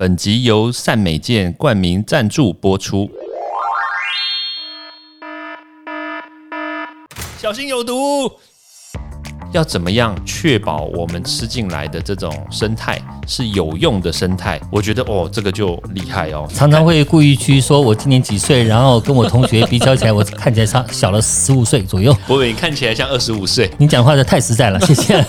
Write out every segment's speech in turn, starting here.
本集由善美健冠名赞助播出。小心有毒！要怎么样确保我们吃进来的这种生态是有用的生态？我觉得哦，这个就厉害哦。常常会故意去说我今年几岁，然后跟我同学比较起来，我看起来差小了十五岁左右。博伟，你看起来像二十五岁。你讲话的太实在了，谢谢。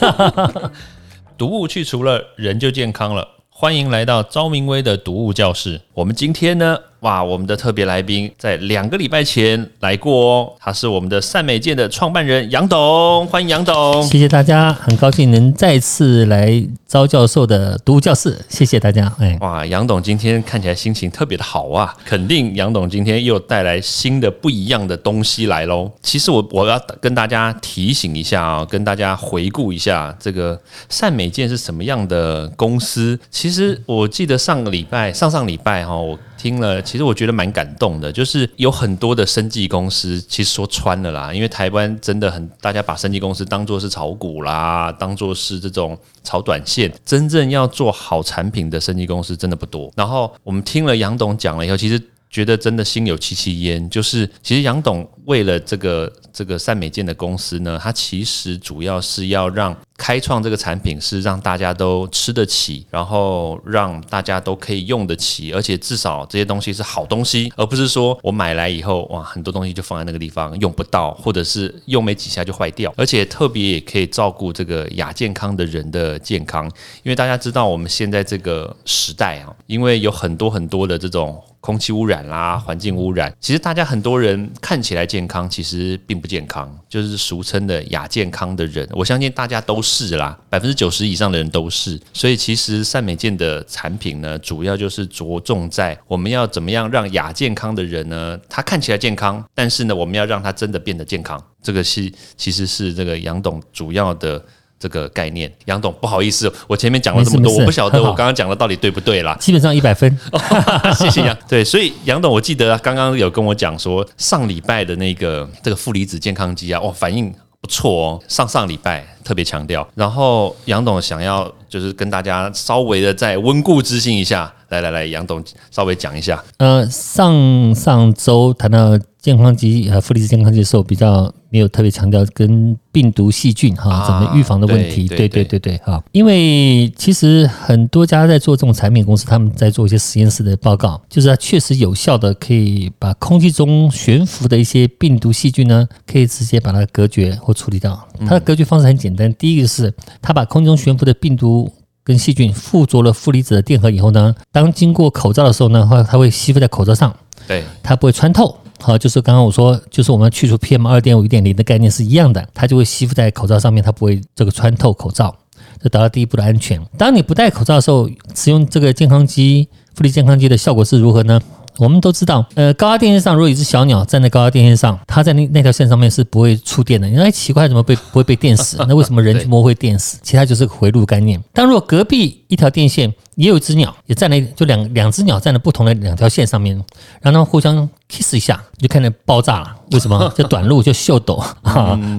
毒物去除了，人就健康了。欢迎来到昭明威的读物教室。我们今天呢？哇，我们的特别来宾在两个礼拜前来过哦，他是我们的善美健的创办人杨董，欢迎杨董，谢谢大家，很高兴能再次来招教授的读物教室，谢谢大家。哎，哇，杨董今天看起来心情特别的好啊，肯定杨董今天又带来新的不一样的东西来喽。其实我我要跟大家提醒一下啊，跟大家回顾一下这个善美健是什么样的公司。其实我记得上个礼拜、上上礼拜哈，我。听了，其实我觉得蛮感动的，就是有很多的生技公司，其实说穿了啦，因为台湾真的很，大家把生技公司当做是炒股啦，当做是这种炒短线，真正要做好产品的生技公司真的不多。然后我们听了杨董讲了以后，其实。觉得真的心有戚戚焉，就是其实杨董为了这个这个善美健的公司呢，他其实主要是要让开创这个产品是让大家都吃得起，然后让大家都可以用得起，而且至少这些东西是好东西，而不是说我买来以后哇很多东西就放在那个地方用不到，或者是用没几下就坏掉，而且特别也可以照顾这个亚健康的人的健康，因为大家知道我们现在这个时代啊，因为有很多很多的这种。空气污染啦，环境污染，其实大家很多人看起来健康，其实并不健康，就是俗称的亚健康的人。我相信大家都啦，百分之九十以上的人都是。所以其实善美健的产品呢，主要就是着重在我们要怎么样让亚健康的人呢，他看起来健康，但是呢，我们要让他真的变得健康。这个是其实是这个杨董主要的。这个概念，杨董，不好意思，我前面讲了这么多，我不晓得我刚刚讲的到底对不对啦。基本上一百分，谢谢杨。对，所以杨董，我记得刚刚有跟我讲说，上礼拜的那个这个负离子健康机啊，哇，反应不错哦。上上礼拜特别强调，然后杨董想要就是跟大家稍微的再温故知新一下，来来来，杨董稍微讲一下。呃，上上周谈到。健康机和负离子健康机的时候，比较没有特别强调跟病毒细菌哈怎么预防的问题。对对对对哈，因为其实很多家在做这种产品公司，他们在做一些实验室的报告，就是它确实有效的可以把空气中悬浮的一些病毒细菌呢，可以直接把它隔绝或处理掉。它的隔绝方式很简单，第一个是它把空气中悬浮的病毒跟细菌附着了负离子的电荷以后呢，当经过口罩的时候呢，它它会吸附在口罩上，对，它不会穿透。好，就是刚刚我说，就是我们去除 PM 二点五、一点零的概念是一样的，它就会吸附在口罩上面，它不会这个穿透口罩，这达到第一步的安全。当你不戴口罩的时候，使用这个健康机、福利健康机的效果是如何呢？我们都知道，呃，高压电线上，如果一只小鸟站在高压电线上，它在那那条线上面是不会触电的。你说奇怪，怎么被不会被电死？那为什么人去摸会电死？其他就是个回路概念。但如果隔壁一条电线也有一只鸟，也站在，就两两只鸟站在不同的两条线上面，让它们互相 kiss 一下，就看见爆炸了。为什么？就短路就秀抖，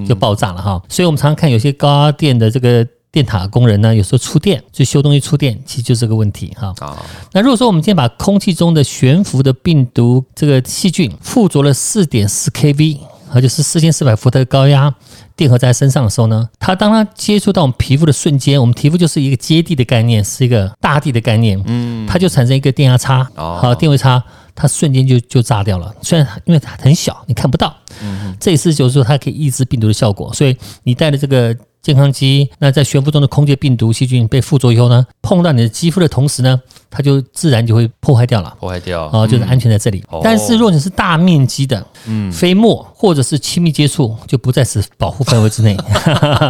就爆炸了哈。所以我们常常看有些高压电的这个。电塔工人呢，有时候触电，就修东西触电，其实就这个问题哈。啊，那如果说我们今天把空气中的悬浮的病毒这个细菌附着了四点四 kV，也就是四千四百伏特高压电荷在身上的时候呢，它当它接触到我们皮肤的瞬间，我们皮肤就是一个接地的概念，是一个大地的概念，嗯，它就产生一个电压差，好，电位差，它瞬间就就炸掉了。虽然因为它很小，你看不到，嗯，这一次就是说它可以抑制病毒的效果，所以你带的这个。健康机，那在悬浮中的空气病毒细菌被附着以后呢，碰到你的肌肤的同时呢，它就自然就会破坏掉了，破坏掉啊，就是安全在这里。但是如果你是大面积的，嗯，飞沫或者是亲密接触，就不在此保护范围之内。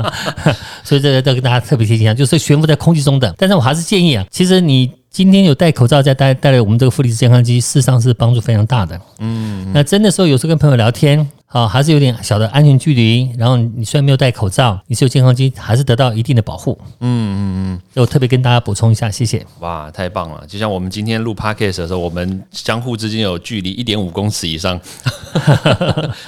所以这个要跟大家特别提醒一下，就是悬浮在空气中的。但是我还是建议啊，其实你。今天有戴口罩，再戴戴了我们这个负离子健康机，事实上是帮助非常大的。嗯，那真的时候有时候跟朋友聊天，啊，还是有点小的安全距离。然后你虽然没有戴口罩，你是有健康机，还是得到一定的保护。嗯嗯嗯，我特别跟大家补充一下，谢谢。哇，太棒了！就像我们今天录 podcast 的时候，我们相互之间有距离一点五公尺以上。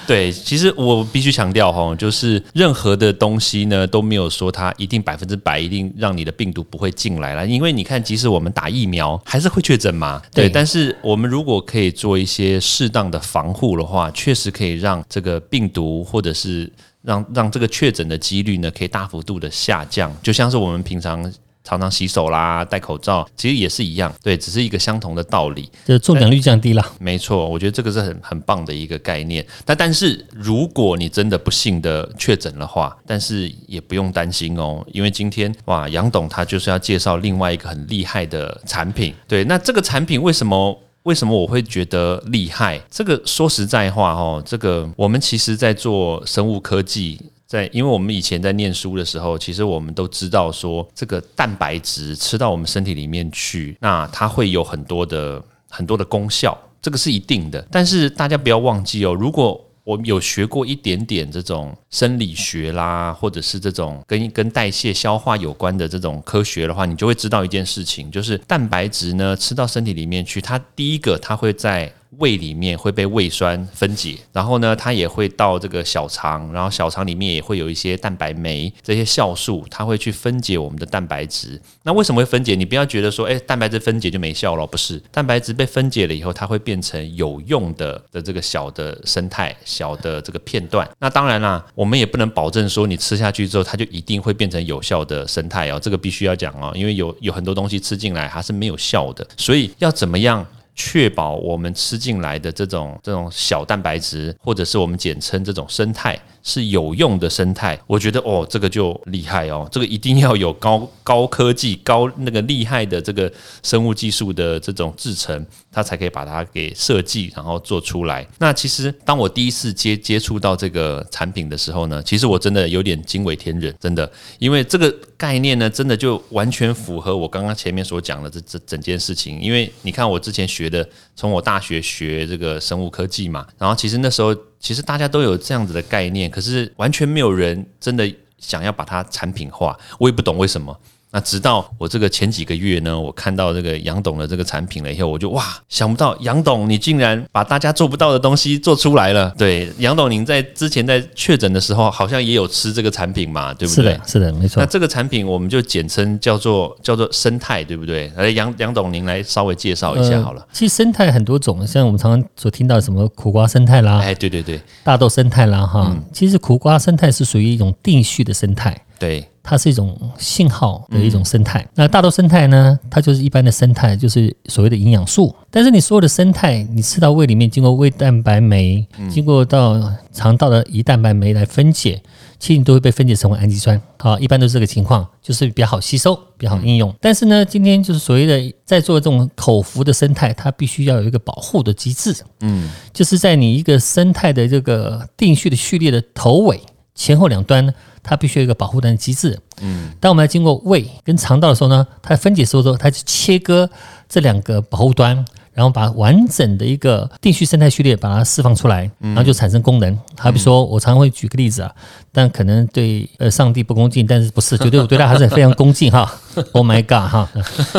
对，其实我必须强调哈，就是任何的东西呢都没有说它一定百分之百一定让你的病毒不会进来了，因为你看，即使我们打疫苗，还是会确诊嘛。对，但是我们如果可以做一些适当的防护的话，确实可以让。这个病毒，或者是让让这个确诊的几率呢，可以大幅度的下降，就像是我们平常常常洗手啦、戴口罩，其实也是一样，对，只是一个相同的道理，就中奖率降低了。没错，我觉得这个是很很棒的一个概念。但但是如果你真的不幸的确诊的话，但是也不用担心哦，因为今天哇，杨董他就是要介绍另外一个很厉害的产品。对，那这个产品为什么？为什么我会觉得厉害？这个说实在话，哦，这个我们其实，在做生物科技，在因为我们以前在念书的时候，其实我们都知道说，这个蛋白质吃到我们身体里面去，那它会有很多的很多的功效，这个是一定的。但是大家不要忘记哦，如果我有学过一点点这种生理学啦，或者是这种跟跟代谢、消化有关的这种科学的话，你就会知道一件事情，就是蛋白质呢吃到身体里面去，它第一个它会在。胃里面会被胃酸分解，然后呢，它也会到这个小肠，然后小肠里面也会有一些蛋白酶这些酵素，它会去分解我们的蛋白质。那为什么会分解？你不要觉得说，哎，蛋白质分解就没效了，不是？蛋白质被分解了以后，它会变成有用的的这个小的生态、小的这个片段。那当然啦，我们也不能保证说你吃下去之后，它就一定会变成有效的生态哦，这个必须要讲哦，因为有有很多东西吃进来它是没有效的，所以要怎么样？确保我们吃进来的这种这种小蛋白质，或者是我们简称这种生态。是有用的生态，我觉得哦，这个就厉害哦，这个一定要有高高科技、高那个厉害的这个生物技术的这种制成，它才可以把它给设计，然后做出来。那其实当我第一次接接触到这个产品的时候呢，其实我真的有点惊为天人，真的，因为这个概念呢，真的就完全符合我刚刚前面所讲的这这整件事情。因为你看我之前学的，从我大学学这个生物科技嘛，然后其实那时候。其实大家都有这样子的概念，可是完全没有人真的想要把它产品化，我也不懂为什么。那直到我这个前几个月呢，我看到这个杨董的这个产品了以后，我就哇，想不到杨董你竟然把大家做不到的东西做出来了。对，杨董您在之前在确诊的时候，好像也有吃这个产品嘛，对不对？是的，是的，没错。那这个产品我们就简称叫做叫做生态，对不对？来，杨杨董您来稍微介绍一下好了。其实生态很多种，像我们常常所听到什么苦瓜生态啦，哎，对对对，大豆生态啦，哈，其实苦瓜生态是属于一种定序的生态。对，它是一种信号的一种生态。那大豆生态呢？它就是一般的生态，就是所谓的营养素。但是你所有的生态，你吃到胃里面，经过胃蛋白酶，经过到肠道的胰蛋白酶来分解，其实你都会被分解成为氨基酸。好，一般都是这个情况，就是比较好吸收，比较好应用。但是呢，今天就是所谓的在做这种口服的生态，它必须要有一个保护的机制。嗯，就是在你一个生态的这个定序的序列的头尾前后两端呢。它必须有一个保护的机制。嗯，当我们要经过胃跟肠道的时候呢，它分解时候，它就切割这两个保护端，然后把完整的一个定序生态序列把它释放出来，然后就产生功能。好比说，我常会举个例子啊，但可能对呃上帝不恭敬，但是不是，绝对我对他还是非常恭敬哈。Oh my god 哈！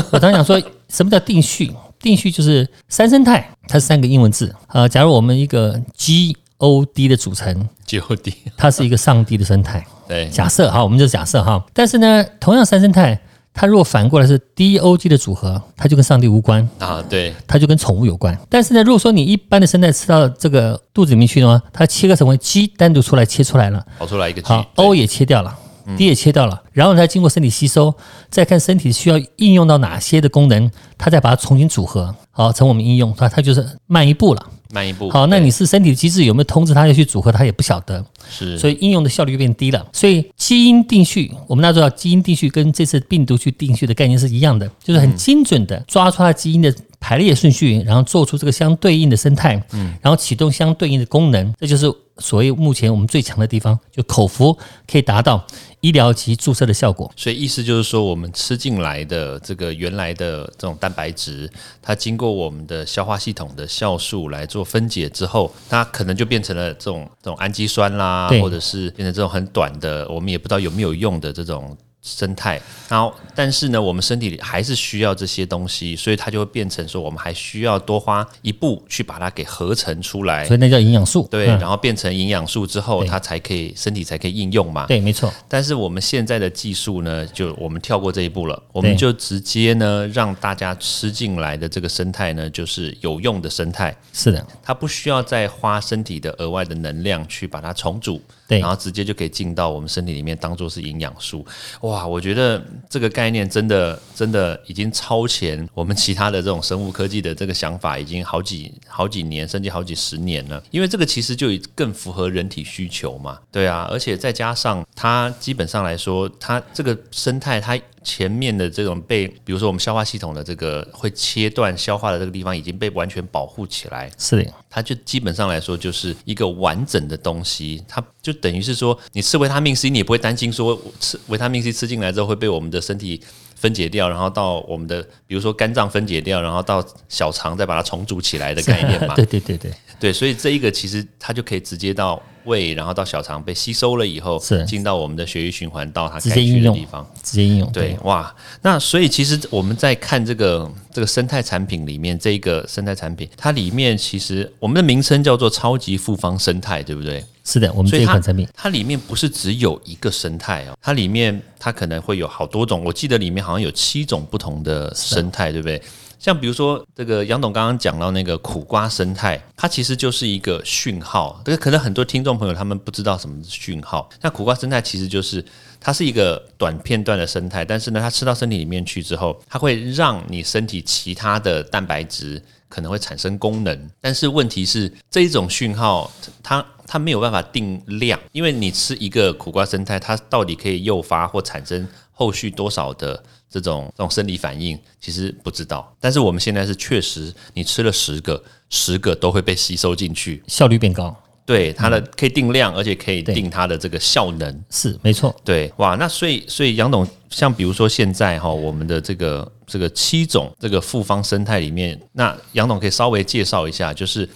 我常想说，什么叫定序？定序就是三生态，它是三个英文字。呃，假如我们一个 G O D 的组成，G O D，它是一个上帝的生态。对，假设哈，我们就假设哈。但是呢，同样三生态，它如果反过来是 D O G 的组合，它就跟上帝无关啊。对，它就跟宠物有关。但是呢，如果说你一般的生态吃到这个肚子里面去的话，它切割成为 G 单独出来切出来了，跑出来一个 G，好 O 也切掉了，D 也切掉了，然后再经过身体吸收，再看身体需要应用到哪些的功能，它再把它重新组合，好成我们应用，它它就是慢一步了。慢一步，好，那你是身体的机制有没有通知它要去组合？它也不晓得，是，所以应用的效率就变低了。所以基因定序，我们大家知道，基因定序跟这次病毒去定序的概念是一样的，就是很精准的抓出它基因的排列顺序，然后做出这个相对应的生态，嗯，然后启动相对应的功能，这就是所谓目前我们最强的地方，就口服可以达到医疗及注射的效果。所以意思就是说，我们吃进来的这个原来的这种蛋白质，它经过我们的消化系统的酵素来做分解之后，它可能就变成了这种这种氨基酸啦，或者是变成这种很短的，我们也不知道有没有用的这种。生态，然后但是呢，我们身体里还是需要这些东西，所以它就会变成说，我们还需要多花一步去把它给合成出来。所，以那叫营养素。对，嗯。然后变成营养素之后，它才可以身体才可以应用嘛。对，没错，但是我们现在的技术呢，就我们跳过这一步了，我们就直接呢让大家吃进来的这个生态呢，就是有用的生态，是的，它不需要再花身体的额外的能量去把它重组，然后直接就可以进到我们身体里面当做是营养素。哇，我觉得这个概念真的真的已经超前我们其他的这种生物科技的这个想法，已经好几好几年，甚至好几十年了。因为这个其实就更符合人体需求嘛，对啊，而且再加上它基本上来说，它这个生态它。前面的这种被，比如说我们消化系统的这个会切断消化的这个地方已经被完全保护起来，是的，它就基本上来说就是一个完整的东西，它就等于是说，你吃维他命 C，你也不会担心说吃维他命 C 吃进来之后会被我们的身体分解掉，然后到我们的比如说肝脏分解掉，然后到小肠再把它重组起来的概念嘛。对对对对，对，所以这一个其实它就可以直接到胃，然后到小肠被吸收了以后，是进到我们的血液循环到它该去的地方。直接应用。对，哇，那所以其实我们在看这个这个生态产品里面，这一个生态产品，它里面其实我们的名称叫做超级复方生态，对不对？是的，我们所以它这一款产品它里面不是只有一个生态哦，它里面它可能会有好多种，我记得里面好像有七种不同的生态，对不对？像比如说这个杨董刚刚讲到那个苦瓜生态，它其实就是一个讯号。这个可能很多听众朋友他们不知道什么是讯号。那苦瓜生态其实就是它是一个短片段的生态，但是呢，它吃到身体里面去之后，它会让你身体其他的蛋白质可能会产生功能，但是问题是这一种讯号它。它没有办法定量，因为你吃一个苦瓜生态，它到底可以诱发或产生后续多少的这种这种生理反应，其实不知道。但是我们现在是确实，你吃了十个，十个都会被吸收进去。效率变高，对它的可以定量，而且可以定它的这个效能。是没错。对，哇，那所以所以杨董，像比如说现在哈，我们的这个这个七种这个复方生态里面，那杨董可以稍微介绍一下，就是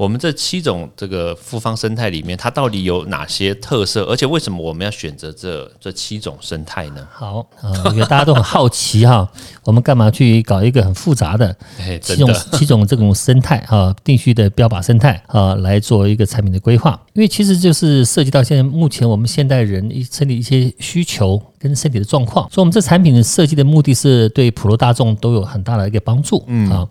我们这七种这个复方生态里面，它到底有哪些特色，而且为什么我们要选择这这七种生态呢？好，呃，我觉得大家都很好奇哈，我们干嘛去搞一个很复杂的 哎，七种七种这种生态啊，定序的标靶生态啊，来做一个产品的规划。因为其实就是涉及到现在目前我们现代人一身体一些需求跟身体的状况，所以我们这产品的设计的目的是对普罗大众都有很大的一个帮助。嗯啊，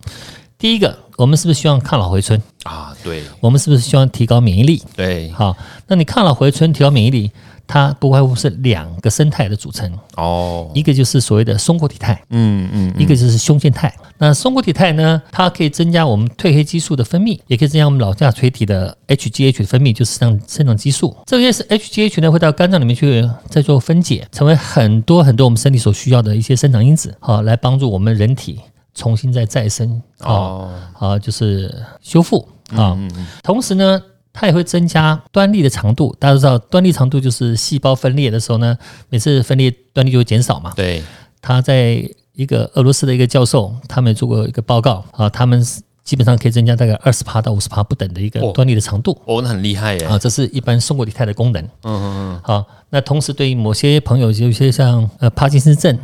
第一个，我们是不是希望抗老回春？啊，对我们是不是希望提高免疫力？对，好，那你抗老回春、提高免疫力，它不外乎是两个生态的组成，哦，一个就是所谓的松果体肽，嗯嗯，一个就是胸腺肽。那松果体肽呢，它可以增加我们褪黑激素的分泌，也可以增加我们脑下垂体的 HGH 的分泌，就是像生长激素。这些是 HGH 呢，会到肝脏里面去再做分解，成为很多很多我们身体所需要的一些生长因子，好，来帮助我们人体重新再再生，啊，哦，啊，就是修复啊。同时呢，它也会增加端粒的长度。大家都知道，端粒长度就是细胞分裂的时候呢，每次分裂端粒就会减少嘛。对，他在一个俄罗斯的一个教授，他们做过一个报告啊，他们基本上可以增加大概二十帕到五十帕不等的一个哦端粒的长度。哦，那很厉害耶，啊，这是一般松果体肽的功能。嗯嗯嗯，好，那同时对于某些朋友，有些像呃帕金森症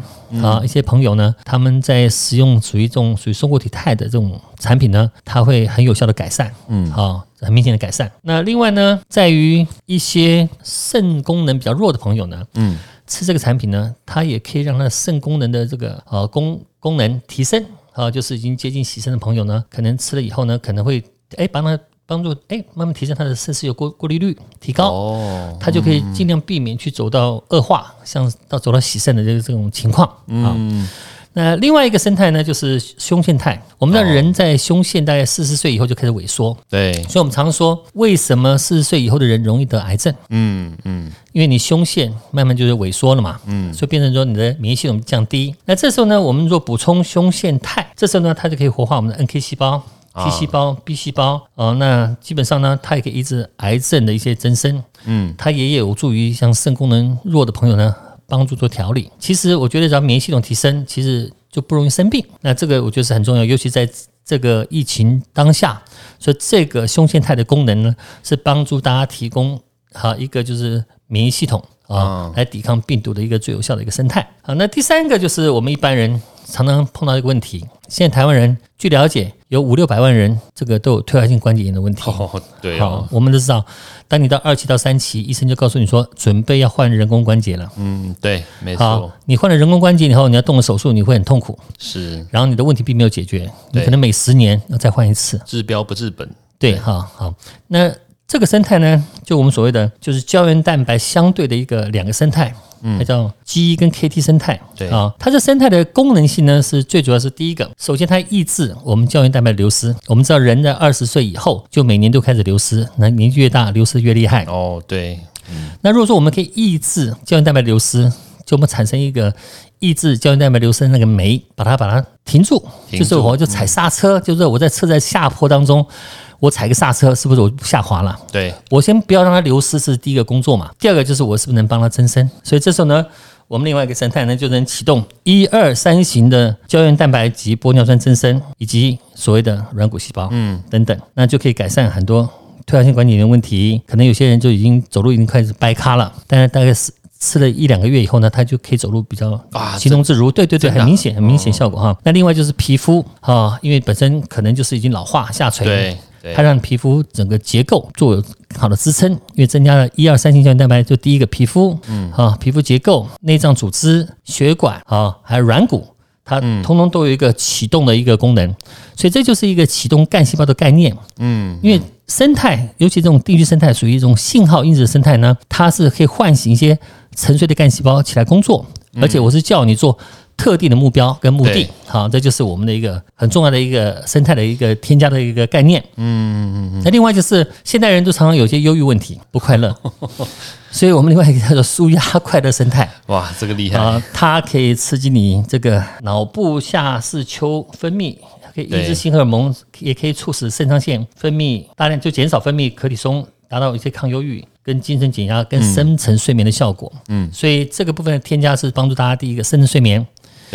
啊，一些朋友呢，他们在使用属于这种属于松果体肽的这种产品呢，它会很有效的改善，嗯，好，很明显的改善。那另外呢，在于一些肾功能比较弱的朋友呢，嗯，吃这个产品呢，它也可以让它的肾功能的这个呃功功能提升，啊，就是已经接近洗肾的朋友呢，可能吃了以后呢，可能会哎帮他帮助哎慢慢提升他的肾丝有过过滤率提高，哦，他就可以尽量避免去走到恶化，像到走到洗肾的这个这种情况啊。那另外一个生态呢，就是胸腺肽。我们的人在胸腺大概四十岁以后就开始萎缩，对，所以我们常说，为什么四十岁以后的人容易得癌症？嗯嗯，因为你胸腺慢慢就是萎缩了嘛，嗯，所以变成说你的免疫系统降低。那这时候呢，我们若补充胸腺肽，这时候呢，它就可以活化我们的 NK 细胞、T 细胞、B 细胞。哦。那基本上呢，它也可以抑制癌症的一些增生，嗯，它也有助于像肾功能弱的朋友呢，帮助做调理。其实我觉得，只要免疫系统提升，其实就不容易生病。那这个我觉得是很重要，尤其在这个疫情当下，所以这个胸腺肽的功能呢，是帮助大家提供好一个就是免疫系统啊，来抵抗病毒的一个最有效的一个生态。好，那第三个就是我们一般人常常碰到一个问题，现在台湾人据了解有五六百万人，这个都有退化性关节炎的问题。哦，对好哦，，我们都知道，当你到二期到三期，医生就告诉你说，准备要换人工关节了。嗯，对，没好错，，你换了人工关节以后，你要动了手术，你会很痛苦，是然后你的问题并没有解决，你可能每十年要再换一次。治标不治本。对，好好，那这个生态呢，就我们所谓的就是胶原蛋白相对的一个两个生态，它叫 G 跟 KT 生态。对。啊，它这生态的功能性呢，是最主要是第一个，首先它抑制我们胶原蛋白的流失。我们知道人在二十岁以后就每年都开始流失，那年纪越大流失越厉害。哦，对，那如果说我们可以抑制胶原蛋白流失，就我们产生一个抑制胶原蛋白流失的那个酶，把它把它停住，停住。就是我就踩刹车，就是我在车在下坡当中，我踩个刹车，是不是我下滑了？对，我先不要让它流失是第一个工作嘛，第二个就是我是不是能帮它增生？所以这时候呢，我们另外一个神态呢就能启动一二三型的胶原蛋白及玻尿酸增生，以及所谓的软骨细胞，嗯，等等，那就可以改善很多退化性关节炎的问题。可能有些人就已经走路已经开始掰咖了，但是大概是。吃了一两个月以后呢，他就可以走路比较啊行动自如，对对对，很明显，很明显效果哈。那另外就是皮肤啊，因为本身可能就是已经老化下垂，对它让皮肤整个结构做有好的支撑，因为增加了一二三型胶原蛋白，就第一个皮肤，嗯，啊，皮肤结构、内脏组织、血管啊，还有软骨，它通通都有一个启动的一个功能，所以这就是一个启动干细胞的概念，嗯，因为生态，尤其这种地区生态属于一种信号因子的生态呢，它是可以唤醒一些沉睡的干细胞起来工作，而且我是叫你做。特定的目标跟目的，好，这就是我们的一个很重要的一个生态的一个添加的一个概念。嗯嗯嗯，那另外就是现代人都常常有些忧郁问题，不快乐，所以我们另外一个叫做舒压快乐生态。哇，这个厉害，啊，它可以刺激你这个脑部下视丘分泌，可以抑制性荷尔蒙，也可以促使肾上腺分泌大量，就减少分泌可体松，达到一些抗忧郁。跟精神减压、跟深层睡眠的效果，嗯，所以这个部分的添加是帮助大家第一个深层睡眠、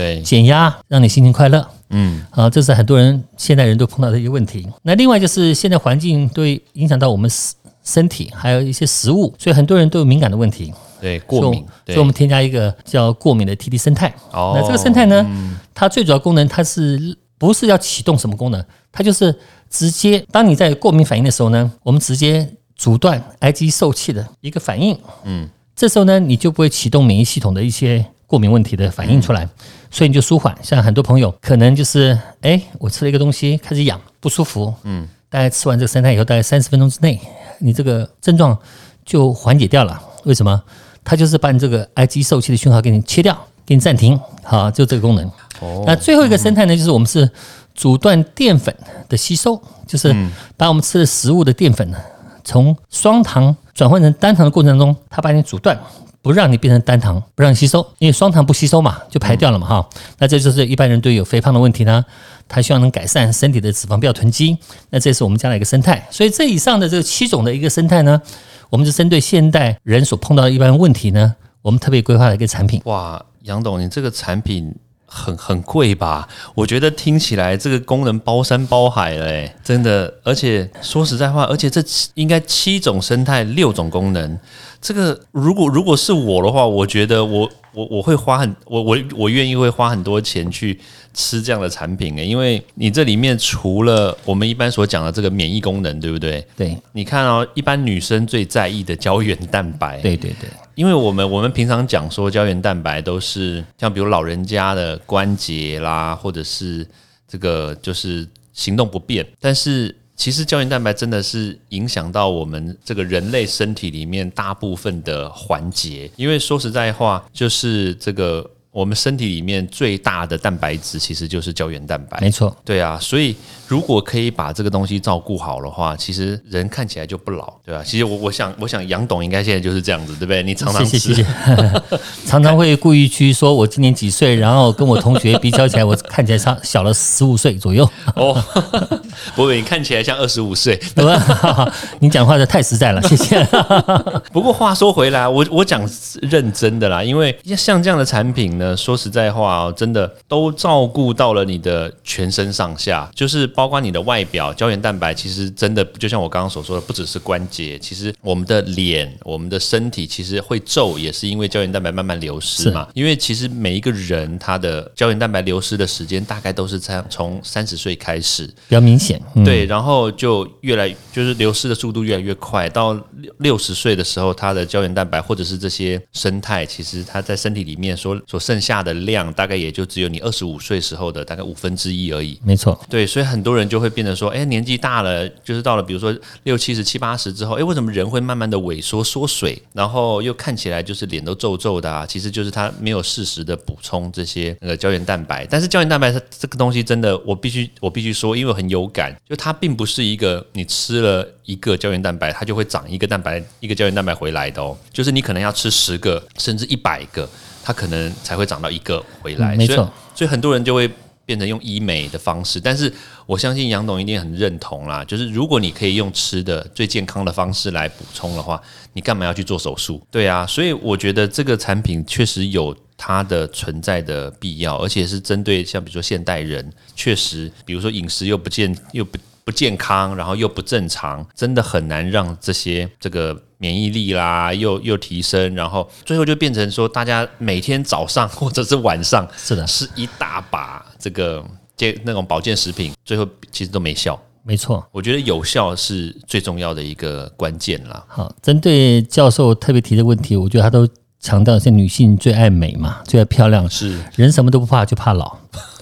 对，减压，让你心情快乐，嗯，啊，这是很多人现代人都碰到的一个问题。那另外就是现在环境对影响到我们身身体，还有一些食物，所以很多人都有敏感的问题。对，过敏，所以我们添加一个叫过敏的 TD 生态。哦那这个生态呢，它最主要功能，它是不是要启动什么功能？它就是直接，当你在过敏反应的时候呢，我们直接阻断癌基受气的一个反应。嗯，这时候呢，你就不会启动免疫系统的一些过敏问题的反应出来，所以你就舒缓。像很多朋友可能就是，哎，我吃了一个东西开始痒，不舒服。嗯，大概吃完这个生态以后，大概三十分钟之内，你这个症状就缓解掉了。为什么？它就是把你这个 IG 受气的讯号给你切掉，给你暂停，好，就这个功能。哦那最后一个生态呢，就是我们是阻断淀粉的吸收，就是把我们吃的食物的淀粉呢，从双糖转换成单糖的过程当中，它把你阻断。不让你变成单糖，不让你吸收，因为双糖不吸收嘛，就排掉了嘛哈。那这就是一般人对有肥胖的问题呢，他希望能改善身体的脂肪不要囤积。那这是我们家的一个生态。所以这以上的这七种的一个生态呢，我们是针对现代人所碰到的一般问题呢，我们特别规划了一个产品。哇，杨董，你这个产品很很贵吧？我觉得听起来这个功能包山包海了，哎，真的。而且说实在话，而且这七应该七种生态，六种功能。这个如果如果是我的话，我觉得我我我会花很我我我愿意会花很多钱去吃这样的产品诶，因为你这里面除了我们一般所讲的这个免疫功能，对不对？对你看哦，一般女生最在意的胶原蛋白，对对对，因为我们我们平常讲说胶原蛋白都是像比如老人家的关节啦，或者是这个就是行动不便，但是其实胶原蛋白真的是影响到我们这个人类身体里面大部分的环节，因为说实在话，就是这个。我们身体里面最大的蛋白质其实就是胶原蛋白。没错，对啊，所以如果可以把这个东西照顾好的话，其实人看起来就不老，对吧、其实我我想，我想杨董应该现在就是这样子，对不对？你常常吃谢谢谢谢，常常会故意去说我今年几岁，然后跟我同学比较起来，我看起来差小了十五岁左右，哦，不过你看起来像二十五岁。对吧？你讲话的太实在了，谢谢。不过话说回来，我我讲认真的啦，因为像这样的产品呢，说实在话哦，真的都照顾到了你的全身上下，就是包括你的外表，胶原蛋白其实真的就像我刚刚所说的，不只是关节，其实我们的脸、我们的身体其实会皱，也是因为胶原蛋白慢慢流失嘛。因为其实每一个人他的胶原蛋白流失的时间大概都是在从三十岁开始，比较明显，嗯，对，然后就越来就是流失的速度越来越快，到六六十岁的时候，他的胶原蛋白或者是这些生态，其实它在身体里面所所剩下的量，大概也就只有你二十五岁时候的大概五分之一而已。没错，对，所以很多人就会变得说，哎，年纪大了，就是到了比如说六七十、七八十之后，哎，为什么人会慢慢的萎缩缩水，然后又看起来就是脸都皱皱的啊？其实就是他没有适时的补充这些那个胶原蛋白。但是胶原蛋白它这个东西真的，我必须我必须说，因为我很有感，就它并不是一个你吃了一个胶原蛋白，它就会长一个蛋白一个胶原蛋白回来的哦，就是你可能要吃十个甚至一百个，它可能才会长到一个回来。所以嗯没错所以很多人就会变成用医美的方式，但是我相信杨董一定很认同啦，就是如果你可以用吃的最健康的方式来补充的话，你干嘛要去做手术？对啊，所以我觉得这个产品确实有它的存在的必要，而且是针对像比如说现代人，确实比如说饮食又不健又不。不健康，然后又不正常，真的很难让这些这个免疫力啦又又提升，然后最后就变成说，大家每天早上或者是晚上 是的，是一大把这个健那种保健食品，最后其实都没效。没错。我觉得有效是最重要的一个关键啦。好，针对教授特别提的问题，我觉得他都强调是女性最爱美嘛，最爱漂亮，是人什么都不怕，就怕老。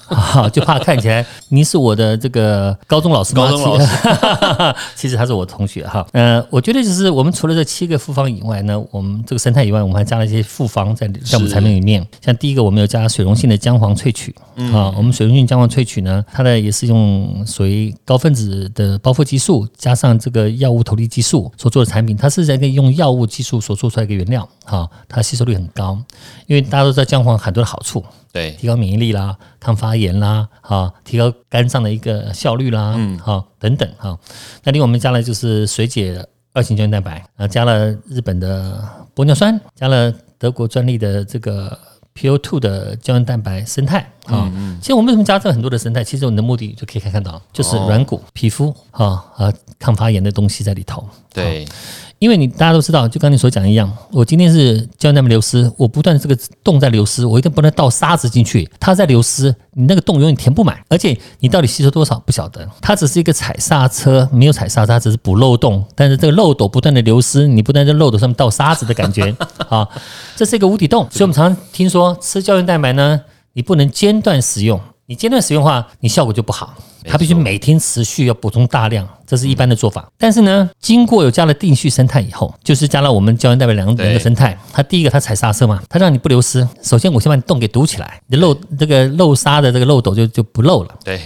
啊，就怕看起来 您是我的这个高中老师吗？高中老师 其实他是我同学哈。呃，我觉得就是我们除了这七个复方以外呢，我们这个生态以外，我们还加了一些复方在在我们产品里面。像第一个，我们有加水溶性的姜黄萃取啊，我们水溶性姜黄萃取呢，它的也是用属于高分子的包覆激素加上这个药物投递激素所做的产品，它是在一个用药物技术所做出来的一个原料哈，它吸收率很高，因为大家都知道姜黄很多的好处。对，提高免疫力啦，抗发炎啦，哈，提高肝脏的一个效率啦，嗯，好，等等哈。那另外我们加了就是水解二型胶原蛋白，啊，加了日本的玻尿酸，加了德国专利的这个 PO2 的胶原蛋白生态啊。其实我们为什么加这很多的生态？其实我们的目的就可以看看到，就是软骨、皮肤啊啊抗发炎的东西在里头。对，因为你大家都知道，就刚你所讲一样，我今天是胶原蛋白流失，我不断地这个洞在流失，我一定不能倒沙子进去，它在流失，你那个洞永远填不满，而且你到底吸收多少不晓得，它只是一个踩刹车，没有踩刹车，它只是补漏洞，但是这个漏斗不断的流失，你不断在漏斗上面倒沙子的感觉，啊，这是一个无底洞，所以我们常常听说吃胶原蛋白呢，你不能间断使用。你间断使用的话，你效果就不好。它必须每天持续要补充大量，这是一般的做法。但是呢，经过有加了定序生态以后，就是加了我们胶原蛋白两两个生态。它第一个它踩刹车嘛，它让你不流失。首先我先把你洞给堵起来，你的漏这个漏沙的这个漏斗就就不漏了。对，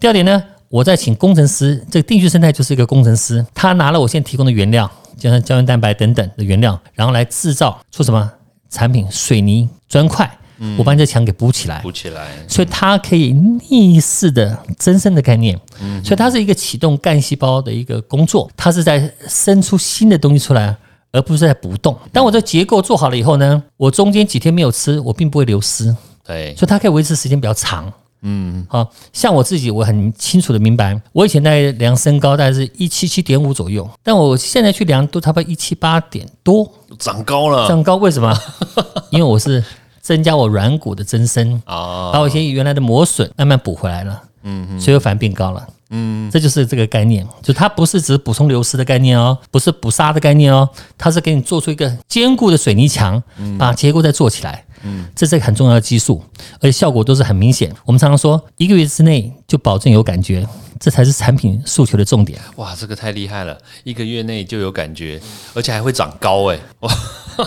第二点呢，我再请工程师，这个定序生态就是一个工程师，他拿了我现在提供的原料，就像胶原蛋白等等的原料，然后来制造出什么产品？水泥砖块，我把你这墙给补起来。补起来，所以它可以逆式的增生的概念，所以它是一个启动干细胞的一个工作，它是在生出新的东西出来，而不是在补洞。当我这结构做好了以后呢，我中间几天没有吃，我并不会流失，对，所以它可以维持时间比较长。嗯，好像我自己，我很清楚的明白，我以前在量身高大概是一七七点五左右，但我现在去量都差不多一七八点多，长高了。长高为什么？因为我是增加我软骨的增生，啊，把我一些原来的磨损慢慢补回来了，嗯，所以我反而变高了，嗯，这就是这个概念，就它不是只补充流失的概念哦，不是补沙的概念哦，它是给你做出一个坚固的水泥墙，把结构再做起来，嗯，这是很重要的激素，而且效果都是很明显。我们常常说一个月之内就保证有感觉，这才是产品诉求的重点。哇，这个太厉害了，一个月内就有感觉，而且还会长高哎，哇，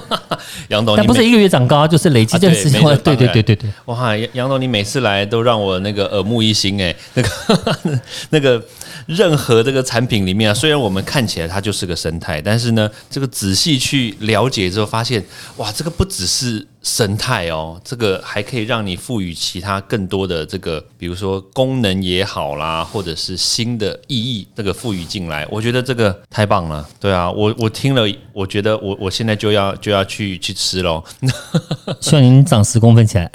杨董，但不是一个月长高，就是累积这个事情。对对对对对，哇，杨董，你每次来都让我那个耳目一新哎，那个 那个任何这个产品里面啊虽然我们看起来它就是个生态但是呢这个仔细去了解之后发现哇这个不只是生态哦这个还可以让你赋予其他更多的这个比如说功能也好啦或者是新的意义这个赋予进来我觉得这个太棒了对啊我我听了我觉得我我现在就要就要去去吃喽那 希望您长十公分起来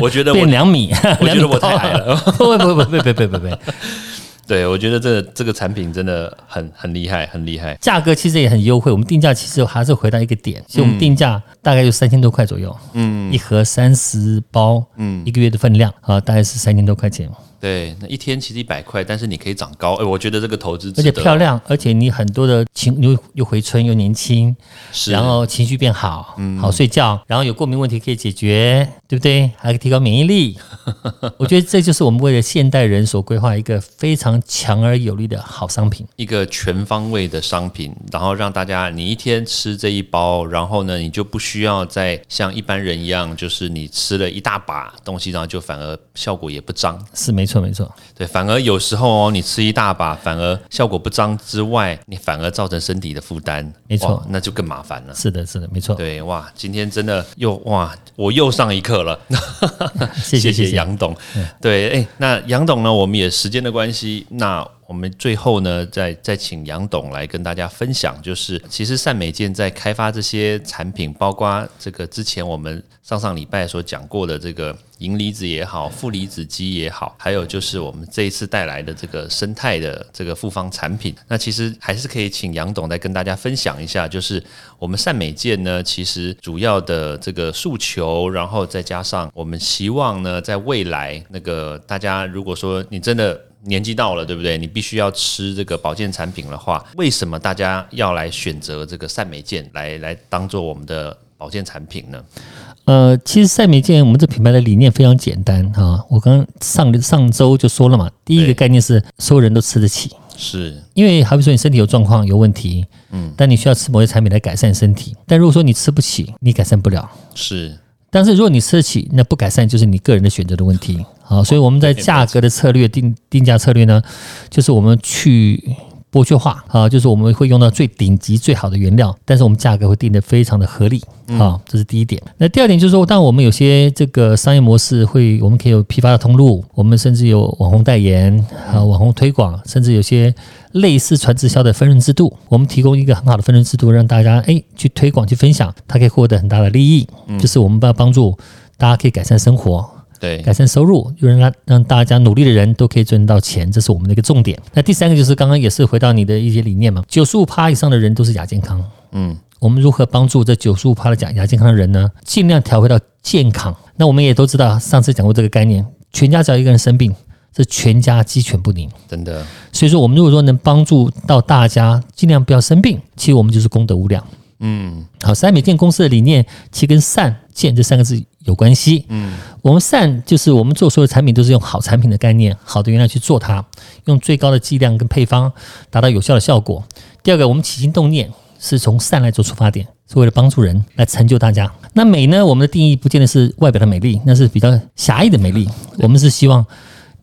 我觉得变两米我觉得我 太矮了。不不不不不不不对，我觉得这这个产品真的很很厉害，很厉害。价格其实也很优惠，我们定价其实还是回到一个点，所以我们定价大概就三千多块左右，嗯，一盒三十包，嗯，一个月的分量啊，大概是三千多块钱。对，那一天其实一百块，但是你可以长高。哎，我觉得这个投资而且漂亮，而且你很多的情又又回春又年轻，是，然后情绪变好，嗯，好睡觉，然后有过敏问题可以解决，对不对？还可以提高免疫力。我觉得这就是我们为了现代人所规划一个非常强而有力的好商品，一个全方位的商品，然后让大家你一天吃这一包，然后呢，你就不需要再像一般人一样，就是你吃了一大把东西，然后就反而效果也不彰，是没错。错没错，对，反而有时候哦，你吃一大把，反而效果不彰之外，你反而造成身体的负担，没错，那就更麻烦了。是的，是的，没错。对，哇，今天真的又哇，我又上一课了，谢谢谢谢杨董。对，哎，那杨董呢？我们也时间的关系，那。我们最后呢，再再请杨董来跟大家分享，就是其实善美健在开发这些产品，包括这个之前我们上上礼拜所讲过的这个银离子也好，负离子机也好，还有就是我们这一次带来的这个生态的这个复方产品，那其实还是可以请杨董来跟大家分享一下，就是我们善美健呢，其实主要的这个诉求，然后再加上我们希望呢，在未来那个大家如果说你真的。年纪到了，对不对？你必须要吃这个保健产品的话，为什么大家要来选择这个善美健来来当做我们的保健产品呢？呃，其实善美健我们这品牌的理念非常简单哈。我刚上上周就说了嘛，第一个概念是所有人都吃得起，是因为好比说你身体有状况有问题，嗯，但你需要吃某些产品来改善身体。但如果说你吃不起，你改善不了，是。但是如果你吃得起，那不改善就是你个人的选择的问题。好，所以我们在价格的策略定定价策略呢，就是我们去剥削化啊，就是我们会用到最顶级最好的原料，但是我们价格会定得非常的合理啊，这是第一点。那第二点就是说，当我们有些这个商业模式会，我们可以有批发的通路，我们甚至有网红代言啊，网红推广，甚至有些。类似传直销的分润制度，我们提供一个很好的分润制度，让大家哎去推广去分享，它可以获得很大的利益。就是我们要帮助大家可以改善生活，对，改善收入，又让让大家努力的人都可以赚到钱，这是我们的一个重点。那第三个就是刚刚也是回到你的一些理念嘛，九十五趴以上的人都是亚健康。嗯，我们如何帮助这九十五趴的亚亚健康的人呢？尽量调回到健康。那我们也都知道，上次讲过这个概念，全家只要一个人生病。这全家鸡犬不宁，真的。所以说，我们如果说能帮助到大家，尽量不要生病，其实我们就是功德无量。嗯，好，三美健公司的理念，其实跟善健这三个字有关系。嗯，我们善就是我们做所有产品都是用好产品的概念、好的原料去做它，用最高的剂量跟配方达到有效的效果。第二个，我们起心动念是从善来做出发点，是为了帮助人来成就大家。那美呢？我们的定义不见得是外表的美丽，那是比较狭义的美丽。我们是希望。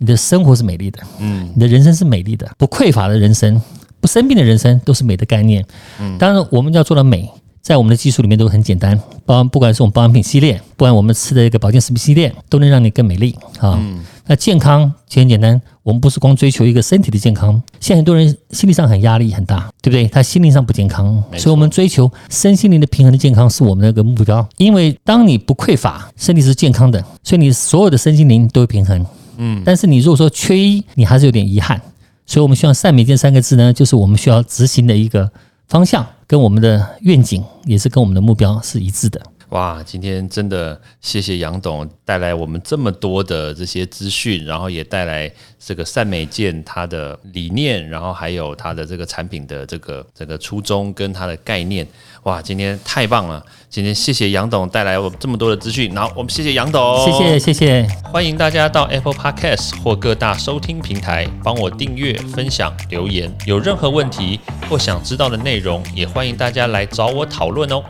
你的生活是美丽的，嗯，你的人生是美丽的，不匮乏的人生，不生病的人生，都是美的概念。嗯，当然我们要做到美，在我们的技术里面都很简单，包不管是我们保养品系列，不管我们吃的一个保健食品系列，都能让你更美丽啊。那健康其实很简单，我们不是光追求一个身体的健康，现在很多人心理上很压力很大，对不对？他心灵上不健康，所以我们追求身心灵的平衡的健康是我们的一个目标。因为当你不匮乏，身体是健康的，所以你所有的身心灵都会平衡。嗯，但是你如果说缺一，你还是有点遗憾，所以我们希望“善美健”三个字呢，就是我们需要执行的一个方向，跟我们的愿景也是跟我们的目标是一致的。哇，今天真的谢谢杨董带来我们这么多的这些资讯，然后也带来这个善美健它的理念，然后还有它的这个产品的这个这个初衷跟它的概念。哇，今天太棒了！今天谢谢杨董带来我这么多的资讯，然后我们谢谢杨董，谢谢谢谢，欢迎大家到 Apple Podcast 或各大收听平台帮我订阅、分享、留言。有任何问题或想知道的内容，也欢迎大家来找我讨论哦。